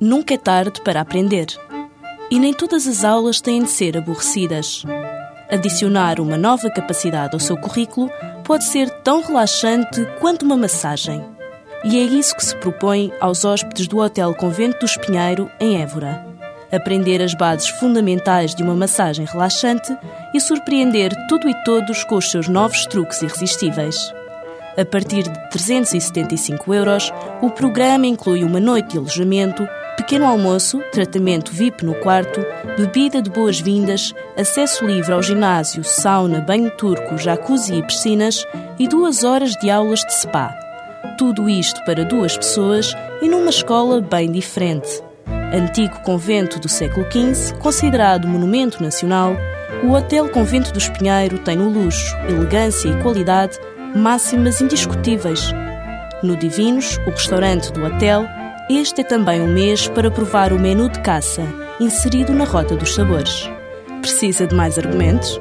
Nunca é tarde para aprender. E nem todas as aulas têm de ser aborrecidas. Adicionar uma nova capacidade ao seu currículo pode ser tão relaxante quanto uma massagem. E é isso que se propõe aos hóspedes do Hotel Convento do Espinheiro, em Évora. Aprender as bases fundamentais de uma massagem relaxante e surpreender tudo e todos com os seus novos truques irresistíveis. A partir de 375 euros, o programa inclui uma noite de alojamento, pequeno almoço, tratamento VIP no quarto, bebida de boas-vindas, acesso livre ao ginásio, sauna, banho turco, jacuzzi e piscinas e duas horas de aulas de spa. Tudo isto para duas pessoas e numa escola bem diferente. Antigo convento do século XV, considerado monumento nacional, o Hotel Convento do Espinheiro tem no luxo, elegância e qualidade máximas indiscutíveis. No Divinos, o restaurante do hotel, este é também um mês para provar o menu de caça, inserido na Rota dos Sabores. Precisa de mais argumentos?